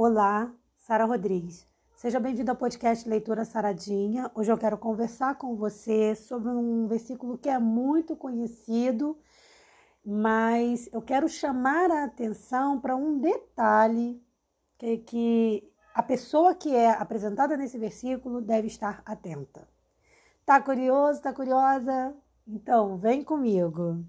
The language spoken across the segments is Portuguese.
Olá, Sara Rodrigues. Seja bem-vindo ao podcast Leitura Saradinha. Hoje eu quero conversar com você sobre um versículo que é muito conhecido, mas eu quero chamar a atenção para um detalhe que, que a pessoa que é apresentada nesse versículo deve estar atenta. Tá curioso? Tá curiosa? Então, vem comigo.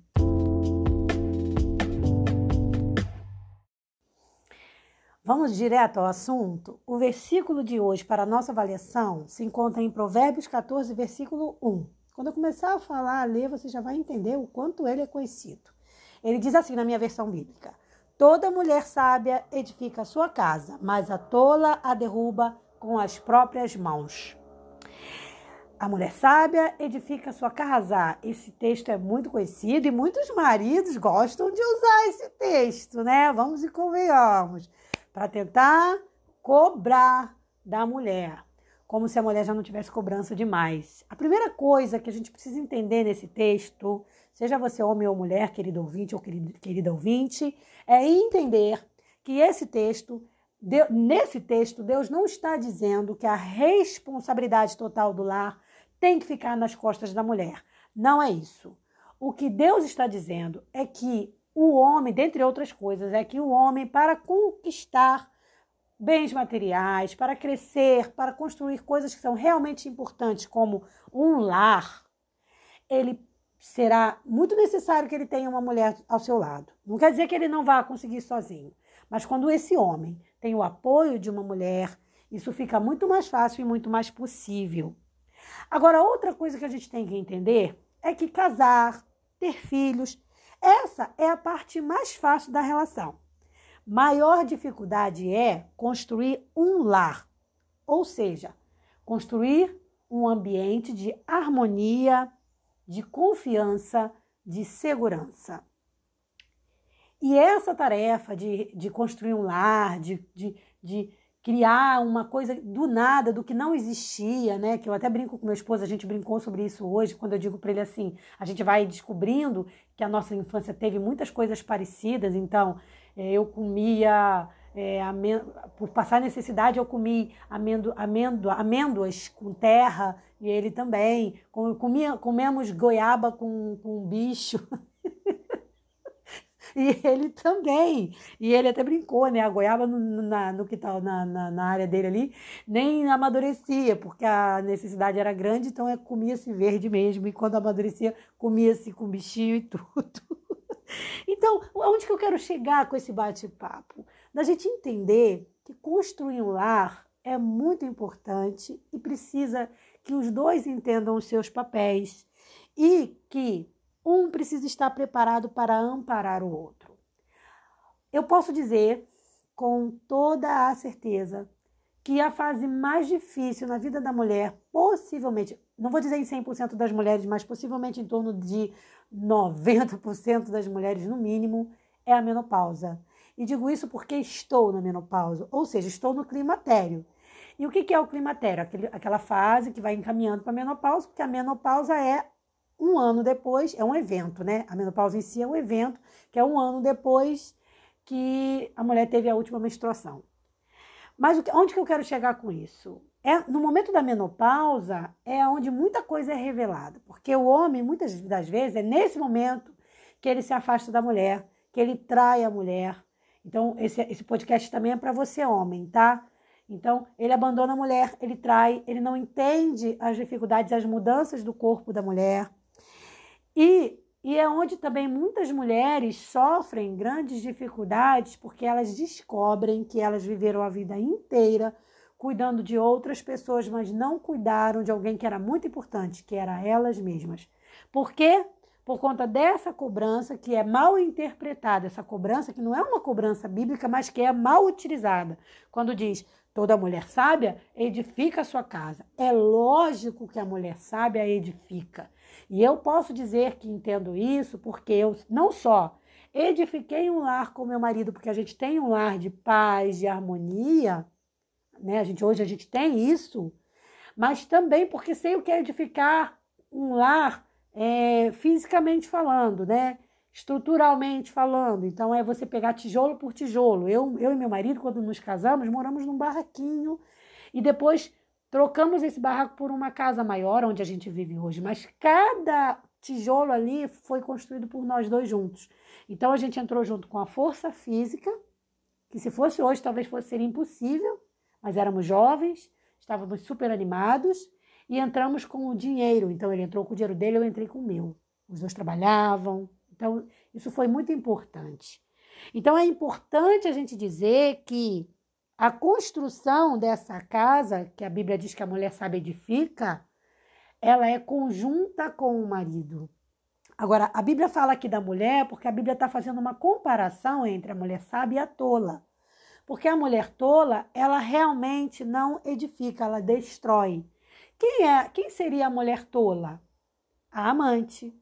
Vamos direto ao assunto? O versículo de hoje para a nossa avaliação se encontra em Provérbios 14, versículo 1. Quando eu começar a falar, a ler, você já vai entender o quanto ele é conhecido. Ele diz assim na minha versão bíblica: Toda mulher sábia edifica a sua casa, mas a tola a derruba com as próprias mãos. A mulher sábia edifica a sua casa. Esse texto é muito conhecido e muitos maridos gostam de usar esse texto, né? Vamos e convenhamos para tentar cobrar da mulher, como se a mulher já não tivesse cobrança demais. A primeira coisa que a gente precisa entender nesse texto, seja você homem ou mulher, querido ouvinte ou querida ouvinte, é entender que esse texto, nesse texto, Deus não está dizendo que a responsabilidade total do lar tem que ficar nas costas da mulher. Não é isso. O que Deus está dizendo é que o homem, dentre outras coisas, é que o homem, para conquistar bens materiais, para crescer, para construir coisas que são realmente importantes, como um lar, ele será muito necessário que ele tenha uma mulher ao seu lado. Não quer dizer que ele não vá conseguir sozinho, mas quando esse homem tem o apoio de uma mulher, isso fica muito mais fácil e muito mais possível. Agora, outra coisa que a gente tem que entender é que casar, ter filhos, essa é a parte mais fácil da relação. Maior dificuldade é construir um lar, ou seja, construir um ambiente de harmonia, de confiança, de segurança. E essa tarefa de, de construir um lar, de, de, de criar uma coisa do nada, do que não existia, né? Que eu até brinco com meu esposo, a gente brincou sobre isso hoje, quando eu digo para ele assim, a gente vai descobrindo que a nossa infância teve muitas coisas parecidas, então é, eu comia é, por passar necessidade, eu comi amendo, amendo, amêndoas com terra, e ele também. Comia, comemos goiaba com, com bicho. E ele também. E ele até brincou, né? A goiaba no, na, no que tá, na, na, na, área dele ali nem amadurecia, porque a necessidade era grande, então é, comia-se verde mesmo. E quando amadurecia, comia-se com bichinho e tudo. Então, onde que eu quero chegar com esse bate-papo? Da gente entender que construir um lar é muito importante e precisa que os dois entendam os seus papéis e que um precisa estar preparado para amparar o outro. Eu posso dizer com toda a certeza que a fase mais difícil na vida da mulher, possivelmente, não vou dizer em 100% das mulheres, mas possivelmente em torno de 90% das mulheres no mínimo, é a menopausa. E digo isso porque estou na menopausa, ou seja, estou no climatério. E o que é o climatério? aquela fase que vai encaminhando para a menopausa, porque a menopausa é um ano depois, é um evento, né? A menopausa em si é um evento, que é um ano depois que a mulher teve a última menstruação. Mas onde que eu quero chegar com isso? É, no momento da menopausa é onde muita coisa é revelada, porque o homem, muitas das vezes, é nesse momento que ele se afasta da mulher, que ele trai a mulher. Então, esse, esse podcast também é para você, homem, tá? Então, ele abandona a mulher, ele trai, ele não entende as dificuldades, as mudanças do corpo da mulher. E, e é onde também muitas mulheres sofrem grandes dificuldades porque elas descobrem que elas viveram a vida inteira cuidando de outras pessoas, mas não cuidaram de alguém que era muito importante, que era elas mesmas. Por quê? Por conta dessa cobrança que é mal interpretada, essa cobrança que não é uma cobrança bíblica, mas que é mal utilizada. Quando diz toda mulher sábia edifica a sua casa. É lógico que a mulher sábia edifica. E eu posso dizer que entendo isso porque eu não só edifiquei um lar com meu marido, porque a gente tem um lar de paz, de harmonia, né? A gente hoje a gente tem isso, mas também porque sei o que é edificar um lar é, fisicamente falando, né? Estruturalmente falando. Então é você pegar tijolo por tijolo. Eu, eu e meu marido, quando nos casamos, moramos num barraquinho e depois trocamos esse barraco por uma casa maior onde a gente vive hoje. Mas cada tijolo ali foi construído por nós dois juntos. Então a gente entrou junto com a força física, que se fosse hoje talvez fosse ser impossível, mas éramos jovens, estávamos super animados e entramos com o dinheiro. Então ele entrou com o dinheiro dele, eu entrei com o meu. Os dois trabalhavam. Então isso foi muito importante. Então é importante a gente dizer que a construção dessa casa, que a Bíblia diz que a mulher sabe edifica, ela é conjunta com o marido. Agora, a Bíblia fala aqui da mulher porque a Bíblia está fazendo uma comparação entre a mulher sábia e a tola. Porque a mulher tola, ela realmente não edifica, ela destrói. Quem é? Quem seria a mulher tola? A amante.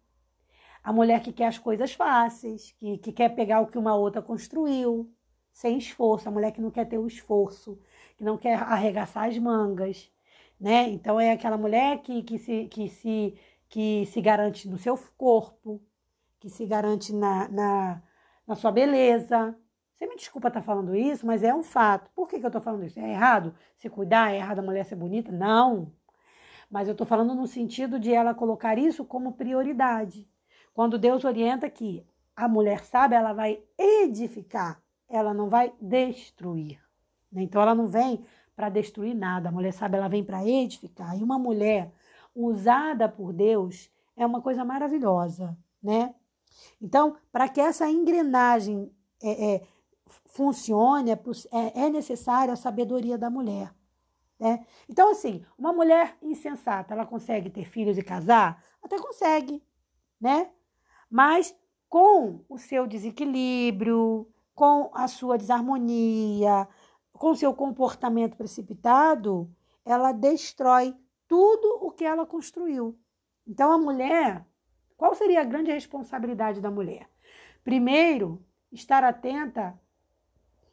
A mulher que quer as coisas fáceis, que, que quer pegar o que uma outra construiu, sem esforço. A mulher que não quer ter o esforço, que não quer arregaçar as mangas né? Então é aquela mulher que, que, se, que, se, que se garante no seu corpo, que se garante na, na, na sua beleza. Você me desculpa estar falando isso, mas é um fato. Por que, que eu estou falando isso? É errado se cuidar? É errado a mulher ser bonita? Não. Mas eu estou falando no sentido de ela colocar isso como prioridade. Quando Deus orienta que a mulher sabe, ela vai edificar, ela não vai destruir. Então ela não vem para destruir nada. A mulher sabe, ela vem para edificar. E uma mulher usada por Deus é uma coisa maravilhosa, né? Então, para que essa engrenagem é, é, funcione, é, é, é necessária a sabedoria da mulher. Né? Então, assim, uma mulher insensata, ela consegue ter filhos e casar? Até consegue, né? Mas com o seu desequilíbrio, com a sua desarmonia, com seu comportamento precipitado, ela destrói tudo o que ela construiu. Então, a mulher, qual seria a grande responsabilidade da mulher? Primeiro, estar atenta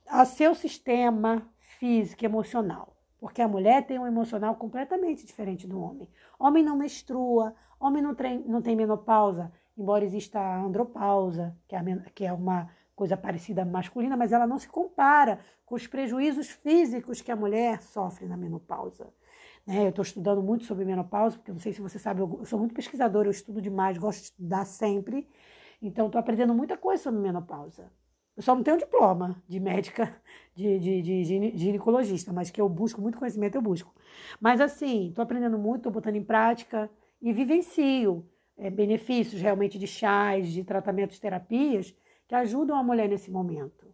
a seu sistema físico emocional, porque a mulher tem um emocional completamente diferente do homem. Homem não menstrua, homem não, tem, não tem menopausa, embora exista a andropausa, que é, que é uma coisa parecida masculina, mas ela não se compara com os prejuízos físicos que a mulher sofre na menopausa. Né? Eu estou estudando muito sobre menopausa, porque não sei se você sabe, eu sou muito pesquisadora, eu estudo demais, gosto de estudar sempre. Então, estou aprendendo muita coisa sobre menopausa. Eu só não tenho diploma de médica, de, de, de ginecologista, mas que eu busco muito conhecimento, eu busco. Mas assim, estou aprendendo muito, estou botando em prática e vivencio é, benefícios realmente de chás, de tratamentos, terapias, que ajudam a mulher nesse momento.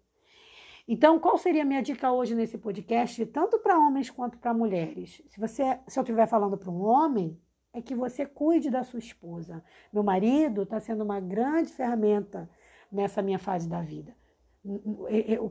Então, qual seria a minha dica hoje nesse podcast, tanto para homens quanto para mulheres? Se você, se eu estiver falando para um homem, é que você cuide da sua esposa. Meu marido está sendo uma grande ferramenta nessa minha fase da vida.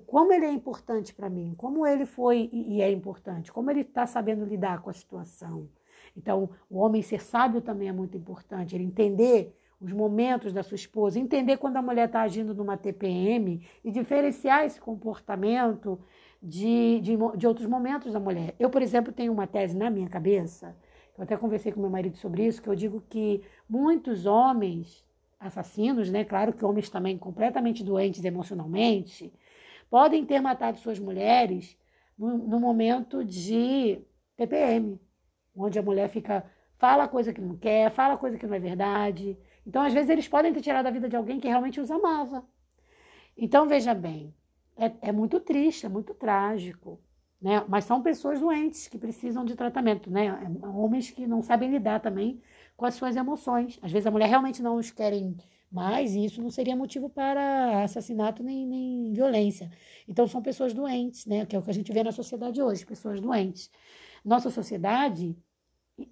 Como ele é importante para mim, como ele foi e é importante, como ele está sabendo lidar com a situação. Então, o homem ser sábio também é muito importante, ele entender os momentos da sua esposa, entender quando a mulher está agindo numa TPM e diferenciar esse comportamento de, de, de, outros momentos da mulher. Eu, por exemplo, tenho uma tese na minha cabeça, eu até conversei com meu marido sobre isso, que eu digo que muitos homens assassinos, né, claro que homens também completamente doentes emocionalmente, podem ter matado suas mulheres no, no momento de TPM, onde a mulher fica fala coisa que não quer, fala coisa que não é verdade, então, às vezes, eles podem ter tirado a vida de alguém que realmente os amava. Então, veja bem, é, é muito triste, é muito trágico. Né? Mas são pessoas doentes que precisam de tratamento, né? É, homens que não sabem lidar também com as suas emoções. Às vezes a mulher realmente não os querem mais e isso não seria motivo para assassinato nem, nem violência. Então são pessoas doentes, né? Que é o que a gente vê na sociedade hoje, pessoas doentes. Nossa sociedade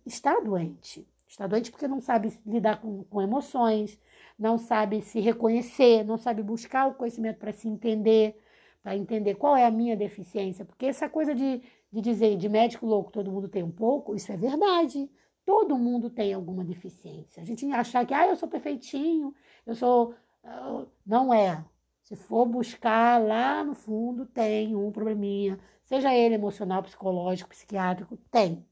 está doente. Está doente porque não sabe lidar com, com emoções, não sabe se reconhecer, não sabe buscar o conhecimento para se entender, para entender qual é a minha deficiência. Porque essa coisa de, de dizer de médico louco todo mundo tem um pouco, isso é verdade. Todo mundo tem alguma deficiência. A gente achar que, ah, eu sou perfeitinho, eu sou. Ah, não é. Se for buscar lá no fundo, tem um probleminha, seja ele emocional, psicológico, psiquiátrico, tem.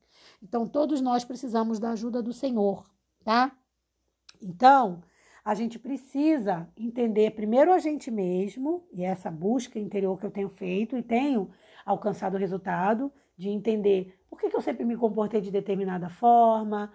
Então, todos nós precisamos da ajuda do Senhor, tá? Então, a gente precisa entender primeiro a gente mesmo, e essa busca interior que eu tenho feito e tenho alcançado o resultado de entender por que, que eu sempre me comportei de determinada forma,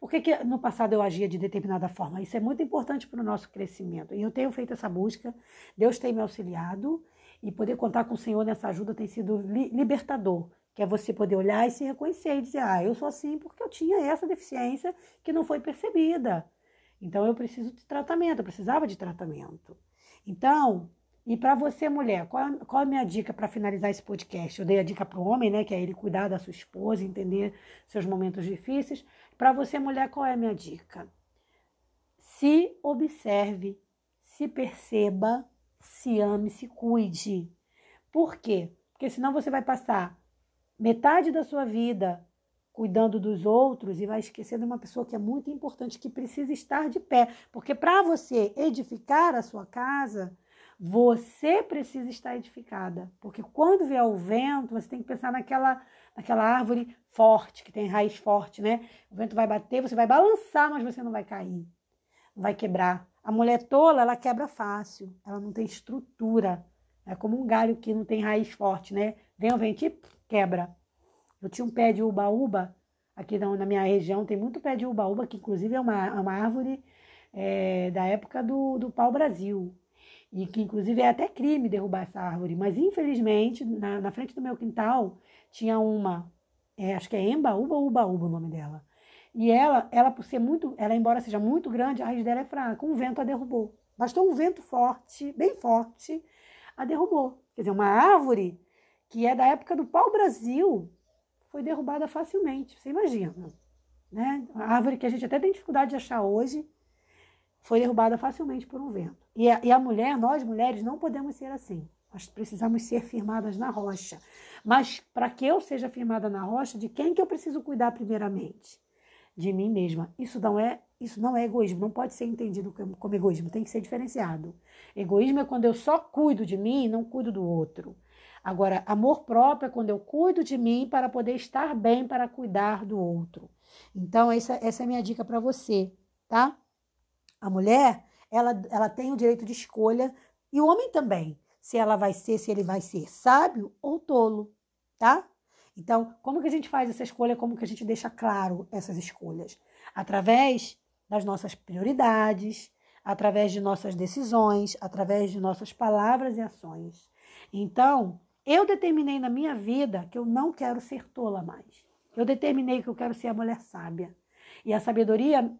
por que, que no passado eu agia de determinada forma? Isso é muito importante para o nosso crescimento. E eu tenho feito essa busca, Deus tem me auxiliado, e poder contar com o Senhor nessa ajuda tem sido li libertador. Que é você poder olhar e se reconhecer e dizer: ah, eu sou assim porque eu tinha essa deficiência que não foi percebida. Então eu preciso de tratamento, eu precisava de tratamento. Então, e para você, mulher, qual, qual é a minha dica para finalizar esse podcast? Eu dei a dica para o homem, né, que é ele cuidar da sua esposa, entender seus momentos difíceis. Para você, mulher, qual é a minha dica? Se observe, se perceba, se ame, se cuide. Por quê? Porque senão você vai passar metade da sua vida cuidando dos outros e vai esquecer de uma pessoa que é muito importante, que precisa estar de pé. Porque para você edificar a sua casa, você precisa estar edificada. Porque quando vier o vento, você tem que pensar naquela, naquela árvore forte, que tem raiz forte, né? O vento vai bater, você vai balançar, mas você não vai cair, não vai quebrar. A mulher tola, ela quebra fácil, ela não tem estrutura. É como um galho que não tem raiz forte, né? Vem o vento e quebra. Eu tinha um pé de ubaúba, aqui na minha região tem muito pé de ubaúba, que inclusive é uma, é uma árvore é, da época do, do pau-brasil. E que inclusive é até crime derrubar essa árvore. Mas infelizmente, na, na frente do meu quintal, tinha uma, é, acho que é Embaúba ou Ubaúba o nome dela. E ela, ela por ser muito, ela embora seja muito grande, a raiz dela é fraca. Um vento a derrubou. Bastou um vento forte, bem forte, a derrubou. Quer dizer, uma árvore que é da época do pau-brasil, foi derrubada facilmente. Você imagina, né? A árvore que a gente até tem dificuldade de achar hoje, foi derrubada facilmente por um vento. E a, e a mulher, nós mulheres, não podemos ser assim. Nós precisamos ser firmadas na rocha. Mas para que eu seja firmada na rocha, de quem que eu preciso cuidar primeiramente? De mim mesma. Isso não é, isso não é egoísmo, não pode ser entendido como egoísmo, tem que ser diferenciado. Egoísmo é quando eu só cuido de mim e não cuido do outro. Agora, amor próprio é quando eu cuido de mim para poder estar bem para cuidar do outro. Então, essa, essa é a minha dica para você, tá? A mulher, ela, ela tem o direito de escolha e o homem também, se ela vai ser, se ele vai ser sábio ou tolo, tá? Então, como que a gente faz essa escolha? Como que a gente deixa claro essas escolhas? Através das nossas prioridades, através de nossas decisões, através de nossas palavras e ações. Então, eu determinei na minha vida que eu não quero ser tola mais. Eu determinei que eu quero ser a mulher sábia. E a sabedoria,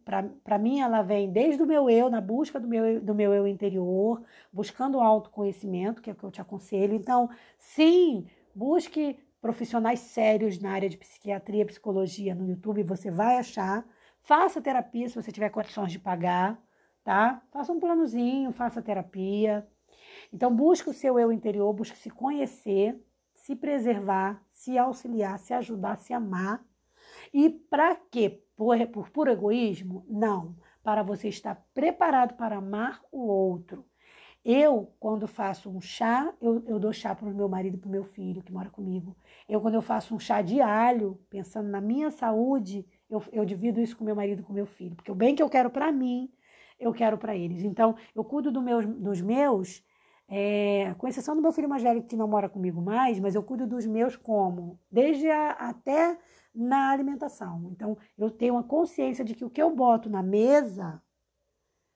para mim, ela vem desde o meu eu, na busca do meu, do meu eu interior, buscando o autoconhecimento, que é o que eu te aconselho. Então, sim, busque profissionais sérios na área de psiquiatria, psicologia no YouTube, você vai achar. Faça terapia se você tiver condições de pagar, tá? Faça um planozinho, faça terapia. Então, busque o seu eu interior, busque se conhecer, se preservar, se auxiliar, se ajudar, se amar. E para quê? Por, por puro egoísmo? Não. Para você estar preparado para amar o outro. Eu, quando faço um chá, eu, eu dou chá para o meu marido e para o meu filho que mora comigo. Eu, quando eu faço um chá de alho, pensando na minha saúde, eu, eu divido isso com meu marido e com meu filho. Porque o bem que eu quero para mim, eu quero para eles. Então, eu cuido do meus, dos meus é, com exceção do meu filho mais velho que não mora comigo mais, mas eu cuido dos meus como? Desde a, até na alimentação. Então, eu tenho uma consciência de que o que eu boto na mesa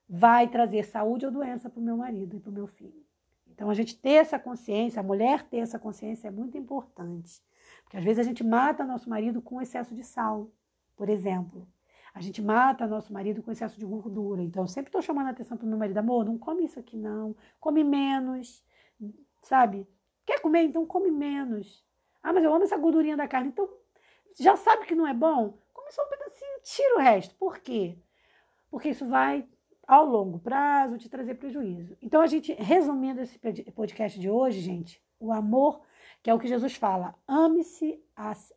vai trazer saúde ou doença para o meu marido e para o meu filho. Então, a gente ter essa consciência, a mulher ter essa consciência é muito importante. Porque às vezes a gente mata nosso marido com excesso de sal, por exemplo. A gente mata nosso marido com excesso de gordura. Então, eu sempre estou chamando a atenção para o meu marido: amor, não come isso aqui não. Come menos, sabe? Quer comer? Então come menos. Ah, mas eu amo essa gordurinha da carne. Então, já sabe que não é bom? Come só um pedacinho, tira o resto. Por quê? Porque isso vai, ao longo prazo, te trazer prejuízo. Então, a gente, resumindo esse podcast de hoje, gente, o amor, que é o que Jesus fala: ame-se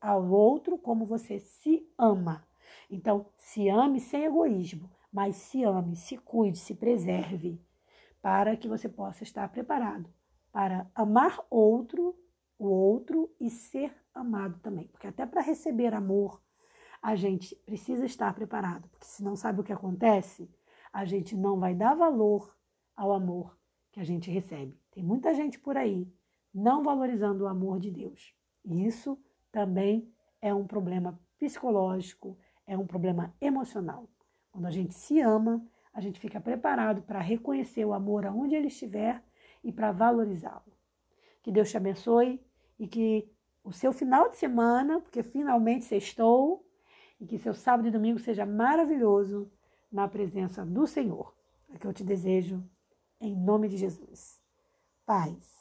ao outro como você se ama. Então, se ame sem egoísmo, mas se ame, se cuide, se preserve, para que você possa estar preparado para amar outro, o outro e ser amado também. Porque até para receber amor, a gente precisa estar preparado, porque se não sabe o que acontece, a gente não vai dar valor ao amor que a gente recebe. Tem muita gente por aí não valorizando o amor de Deus. E isso também é um problema psicológico, é um problema emocional. Quando a gente se ama, a gente fica preparado para reconhecer o amor aonde ele estiver e para valorizá-lo. Que Deus te abençoe e que o seu final de semana, porque finalmente sextou, e que seu sábado e domingo seja maravilhoso na presença do Senhor. É que eu te desejo em nome de Jesus. Paz.